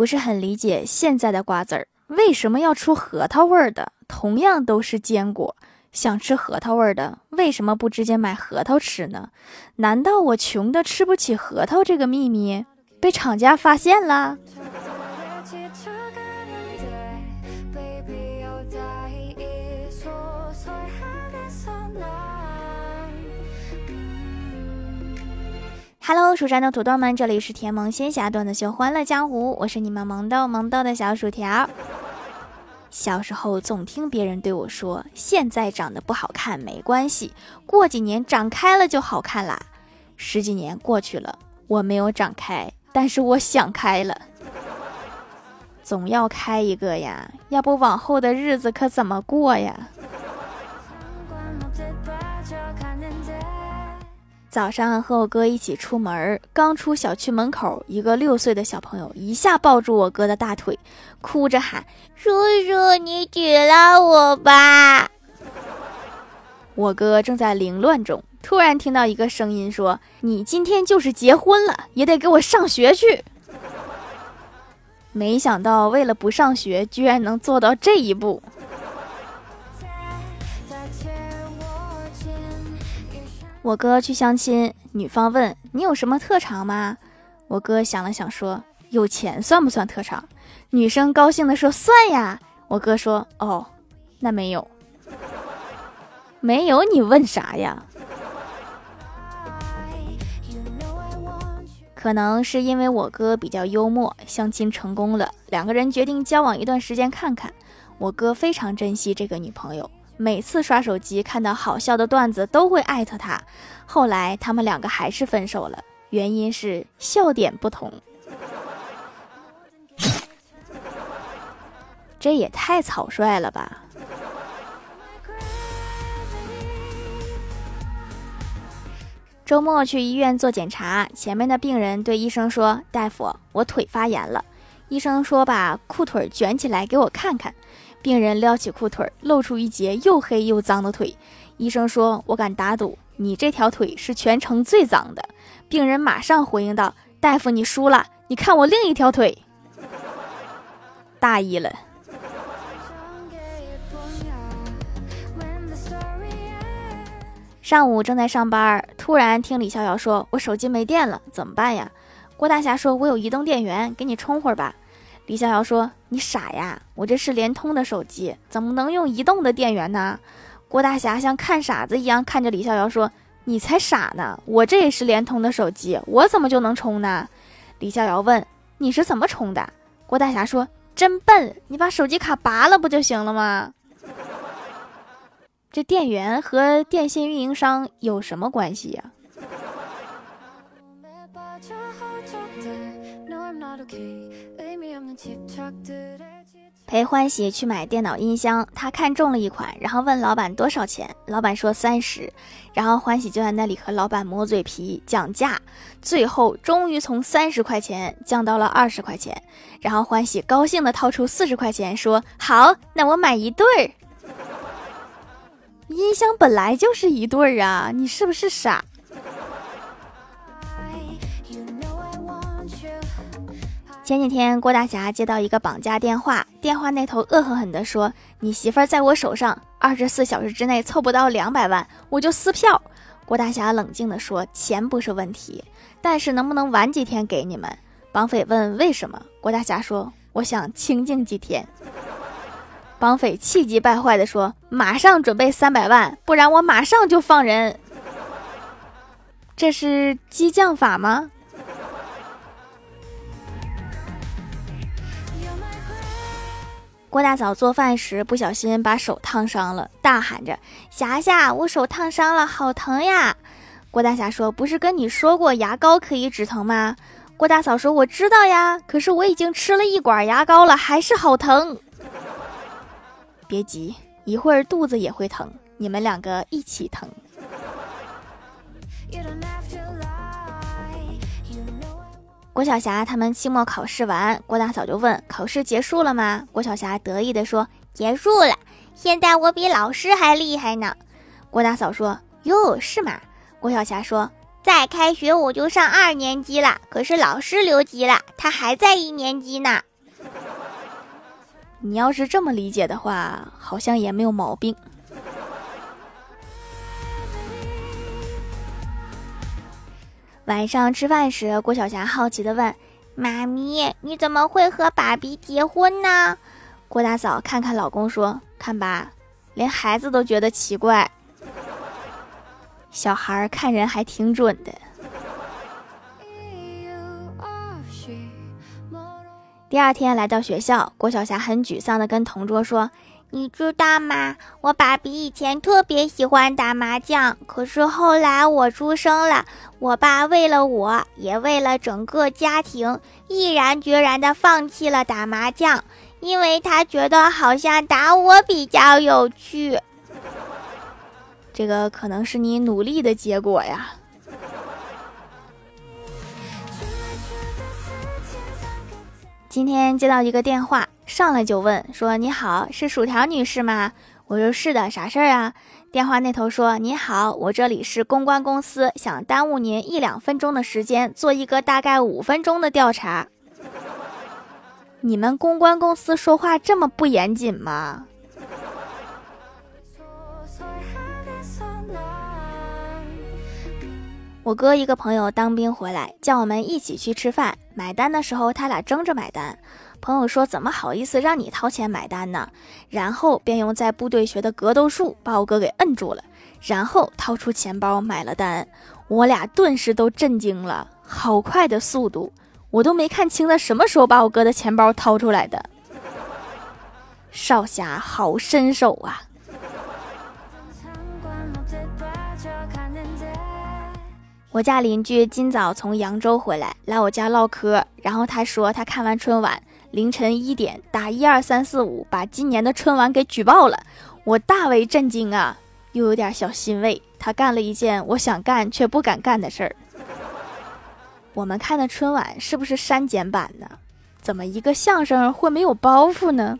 不是很理解现在的瓜子儿为什么要出核桃味儿的？同样都是坚果，想吃核桃味儿的，为什么不直接买核桃吃呢？难道我穷的吃不起核桃这个秘密被厂家发现了？Hello，蜀山的土豆们，这里是甜萌仙侠段子秀《欢乐江湖》，我是你们萌豆萌豆的小薯条。小时候总听别人对我说：“现在长得不好看没关系，过几年长开了就好看啦。”十几年过去了，我没有长开，但是我想开了，总要开一个呀，要不往后的日子可怎么过呀？早上和我哥一起出门，刚出小区门口，一个六岁的小朋友一下抱住我哥的大腿，哭着喊：“叔叔，你举了我吧！”我哥正在凌乱中，突然听到一个声音说：“你今天就是结婚了，也得给我上学去。”没想到，为了不上学，居然能做到这一步。我哥去相亲，女方问你有什么特长吗？我哥想了想说：“有钱算不算特长？”女生高兴的说：“算呀。”我哥说：“哦，那没有，没有你问啥呀？”可能是因为我哥比较幽默，相亲成功了，两个人决定交往一段时间看看。我哥非常珍惜这个女朋友。每次刷手机看到好笑的段子都会艾特他，后来他们两个还是分手了，原因是笑点不同。这也太草率了吧！周末去医院做检查，前面的病人对医生说：“大夫，我腿发炎了。”医生说：“把裤腿卷起来给我看看。”病人撩起裤腿，露出一截又黑又脏的腿。医生说：“我敢打赌，你这条腿是全城最脏的。”病人马上回应道：“大夫，你输了，你看我另一条腿。”大意了。上午正在上班，突然听李逍遥说：“我手机没电了，怎么办呀？”郭大侠说：“我有移动电源，给你充会儿吧。”李逍遥说：“你傻呀，我这是联通的手机，怎么能用移动的电源呢？”郭大侠像看傻子一样看着李逍遥说：“你才傻呢，我这也是联通的手机，我怎么就能充呢？”李逍遥问：“你是怎么充的？”郭大侠说：“真笨，你把手机卡拔了不就行了吗？”这电源和电信运营商有什么关系呀？陪欢喜去买电脑音箱，他看中了一款，然后问老板多少钱，老板说三十，然后欢喜就在那里和老板磨嘴皮讲价，最后终于从三十块钱降到了二十块钱，然后欢喜高兴的掏出四十块钱说好，那我买一对儿。音箱本来就是一对儿啊，你是不是傻？前几天，郭大侠接到一个绑架电话，电话那头恶狠狠地说：“你媳妇儿在我手上，二十四小时之内凑不到两百万，我就撕票。”郭大侠冷静地说：“钱不是问题，但是能不能晚几天给你们？”绑匪问：“为什么？”郭大侠说：“我想清静几天。”绑匪气急败坏地说：“马上准备三百万，不然我马上就放人。”这是激将法吗？郭大嫂做饭时不小心把手烫伤了，大喊着：“霞霞，我手烫伤了，好疼呀！”郭大侠说：“不是跟你说过牙膏可以止疼吗？”郭大嫂说：“我知道呀，可是我已经吃了一管牙膏了，还是好疼。”别急，一会儿肚子也会疼，你们两个一起疼。郭晓霞他们期末考试完，郭大嫂就问：“考试结束了吗？”郭晓霞得意地说：“结束了，现在我比老师还厉害呢。”郭大嫂说：“哟，是吗？”郭晓霞说：“再开学我就上二年级了，可是老师留级了，他还在一年级呢。”你要是这么理解的话，好像也没有毛病。晚上吃饭时，郭晓霞好奇的问：“妈咪，你怎么会和爸比结婚呢？”郭大嫂看看老公说：“看吧，连孩子都觉得奇怪。小孩看人还挺准的。”第二天来到学校，郭晓霞很沮丧的跟同桌说。你知道吗？我爸比以前特别喜欢打麻将，可是后来我出生了，我爸为了我，也为了整个家庭，毅然决然地放弃了打麻将，因为他觉得好像打我比较有趣。这个可能是你努力的结果呀。今天接到一个电话。上来就问说：“你好，是薯条女士吗？”我说：“是的，啥事儿啊？”电话那头说：“你好，我这里是公关公司，想耽误您一两分钟的时间，做一个大概五分钟的调查。”你们公关公司说话这么不严谨吗？我哥一个朋友当兵回来，叫我们一起去吃饭，买单的时候他俩争着买单。朋友说：“怎么好意思让你掏钱买单呢？”然后便用在部队学的格斗术把我哥给摁住了，然后掏出钱包买了单。我俩顿时都震惊了，好快的速度，我都没看清他什么时候把我哥的钱包掏出来的。少侠好身手啊！我家邻居今早从扬州回来，来我家唠嗑，然后他说他看完春晚。凌晨一点打一二三四五，把今年的春晚给举报了，我大为震惊啊，又有点小欣慰。他干了一件我想干却不敢干的事儿。我们看的春晚是不是删减版呢？怎么一个相声会没有包袱呢？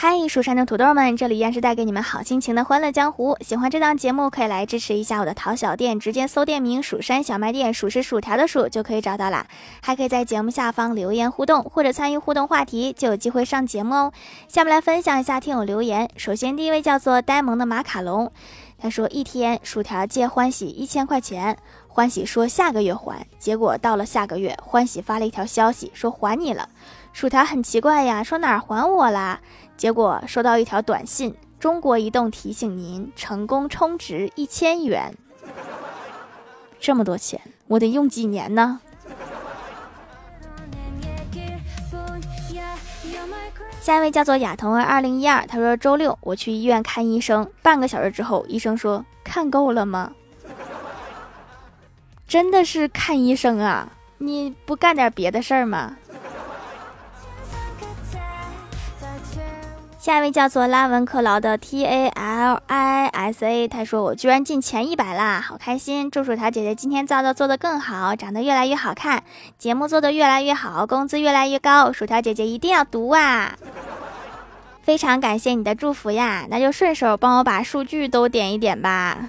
嗨，蜀山的土豆们，这里依然是带给你们好心情的欢乐江湖。喜欢这档节目，可以来支持一下我的淘小店，直接搜店名“蜀山小卖店”，数是薯条的数就可以找到啦。还可以在节目下方留言互动，或者参与互动话题，就有机会上节目哦。下面来分享一下听友留言。首先，第一位叫做呆萌的马卡龙，他说一天薯条借欢喜一千块钱，欢喜说下个月还，结果到了下个月，欢喜发了一条消息说还你了。薯条很奇怪呀，说哪儿还我啦？结果收到一条短信：中国移动提醒您成功充值一千元。这么多钱，我得用几年呢？下一位叫做亚童儿二零一二，他说周六我去医院看医生，半个小时之后，医生说看够了吗？真的是看医生啊？你不干点别的事儿吗？下一位叫做拉文克劳的 T A L I S A，他说我居然进前一百啦，好开心！祝薯条姐姐今天造的做的更好，长得越来越好看，节目做的越来越好，工资越来越高，薯条姐姐一定要读啊！非常感谢你的祝福呀，那就顺手帮我把数据都点一点吧。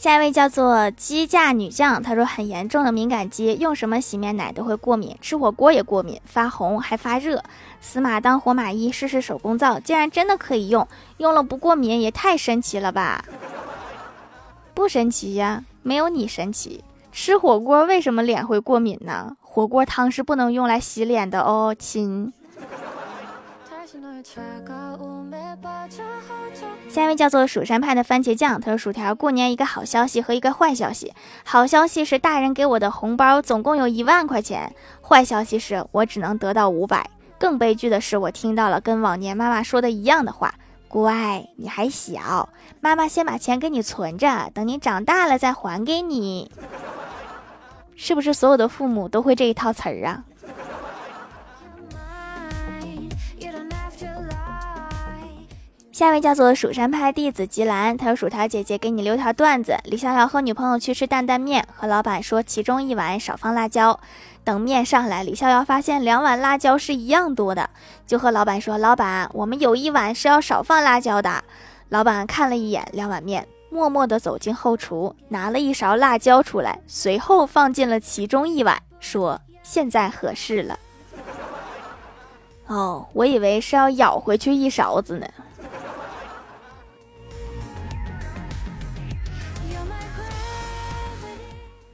下一位叫做鸡架女将，她说很严重的敏感肌，用什么洗面奶都会过敏，吃火锅也过敏，发红还发热。死马当活马医，试试手工皂，竟然真的可以用，用了不过敏也太神奇了吧？不神奇呀，没有你神奇。吃火锅为什么脸会过敏呢？火锅汤是不能用来洗脸的哦，亲。下一位叫做蜀山派的番茄酱，他说：“薯条，过年一个好消息和一个坏消息。好消息是大人给我的红包总共有一万块钱，坏消息是我只能得到五百。更悲剧的是，我听到了跟往年妈妈说的一样的话：乖，你还小，妈妈先把钱给你存着，等你长大了再还给你。是不是所有的父母都会这一套词儿啊？”下一位叫做蜀山派弟子吉兰，他说：“薯条姐姐给你留条段子。李逍遥和女朋友去吃担担面，和老板说其中一碗少放辣椒。等面上来，李逍遥发现两碗辣椒是一样多的，就和老板说：‘老板，我们有一碗是要少放辣椒的。’老板看了一眼两碗面，默默地走进后厨，拿了一勺辣椒出来，随后放进了其中一碗，说：“现在合适了。”哦，我以为是要舀回去一勺子呢。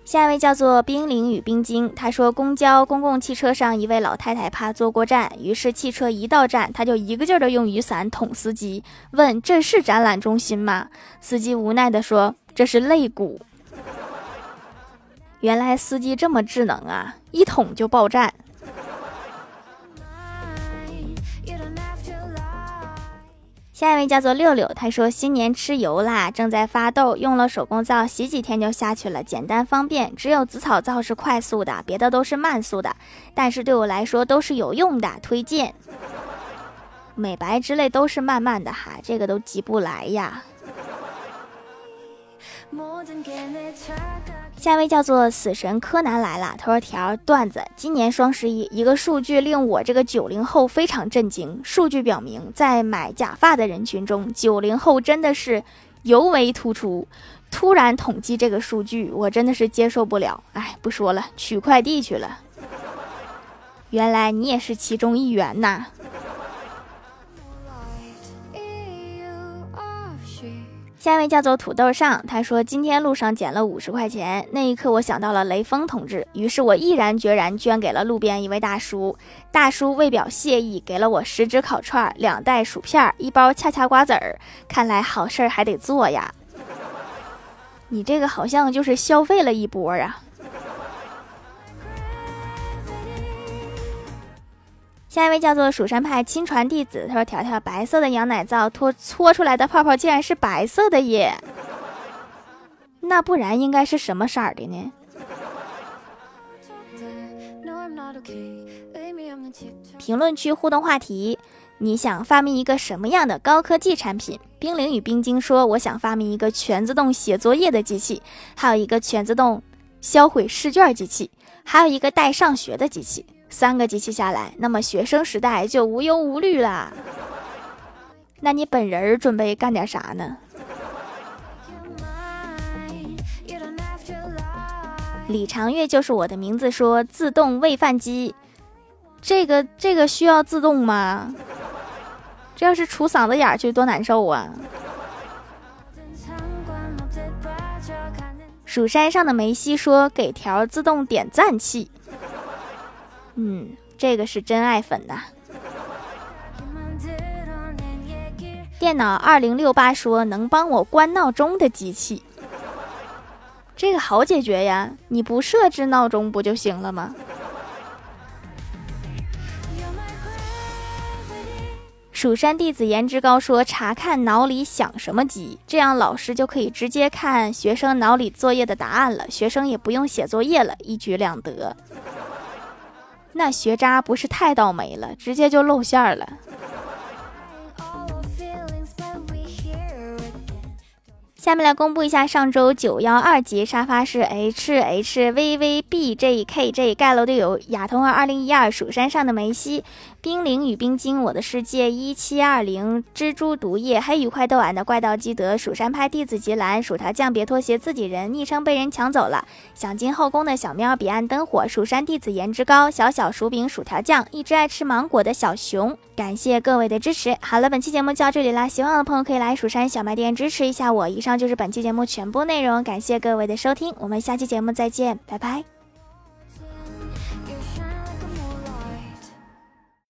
下一位叫做冰凌与冰晶，他说公交公共汽车上一位老太太怕坐过站，于是汽车一到站，他就一个劲儿的用雨伞捅司机，问这是展览中心吗？司机无奈的说这是肋骨。原来司机这么智能啊，一捅就爆站。下一位叫做六六，他说新年吃油啦，正在发痘，用了手工皂洗几天就下去了，简单方便。只有紫草皂是快速的，别的都是慢速的，但是对我来说都是有用的，推荐。美白之类都是慢慢的哈，这个都急不来呀。下一位叫做死神柯南来了，他说条段子：今年双十一，一个数据令我这个九零后非常震惊。数据表明，在买假发的人群中，九零后真的是尤为突出。突然统计这个数据，我真的是接受不了。哎，不说了，取快递去了。原来你也是其中一员呐。下一位叫做土豆上，他说今天路上捡了五十块钱，那一刻我想到了雷锋同志，于是我毅然决然捐给了路边一位大叔。大叔为表谢意，给了我十只烤串、两袋薯片、一包恰恰瓜子儿。看来好事儿还得做呀。你这个好像就是消费了一波啊。下一位叫做蜀山派亲传弟子，他说：“条条白色的羊奶皂搓搓出来的泡泡竟然是白色的耶，那不然应该是什么色儿的呢？” 评论区互动话题：你想发明一个什么样的高科技产品？冰凌与冰晶说：“我想发明一个全自动写作业的机器，还有一个全自动销毁试卷机器，还有一个带上学的机器。”三个机器下来，那么学生时代就无忧无虑啦。那你本人准备干点啥呢？李长月就是我的名字，说自动喂饭机，这个这个需要自动吗？这要是杵嗓子眼儿去多难受啊！蜀山上的梅西说给条自动点赞器。嗯，这个是真爱粉呐。电脑二零六八说能帮我关闹钟的机器，这个好解决呀，你不设置闹钟不就行了吗？蜀山弟子颜值高说查看脑里想什么机，这样老师就可以直接看学生脑里作业的答案了，学生也不用写作业了，一举两得。那学渣不是太倒霉了，直接就露馅了。下面来公布一下上周九幺二级沙发是 H H V V B J K J 盖楼队友亚童儿二零一二蜀山上的梅西冰凌与冰晶我的世界一七二零蜘蛛毒液黑羽快斗俺的怪盗基德蜀山派弟子吉兰薯条酱别拖鞋自己人昵称被人抢走了。想进后宫的小喵彼岸灯火蜀山弟子颜值高小小薯饼薯条酱一只爱吃芒果的小熊感谢各位的支持。好了，本期节目就到这里啦，喜欢的朋友可以来蜀山小卖店支持一下我。以上就是本期节目全部内容，感谢各位的收听，我们下期节目再见，拜拜。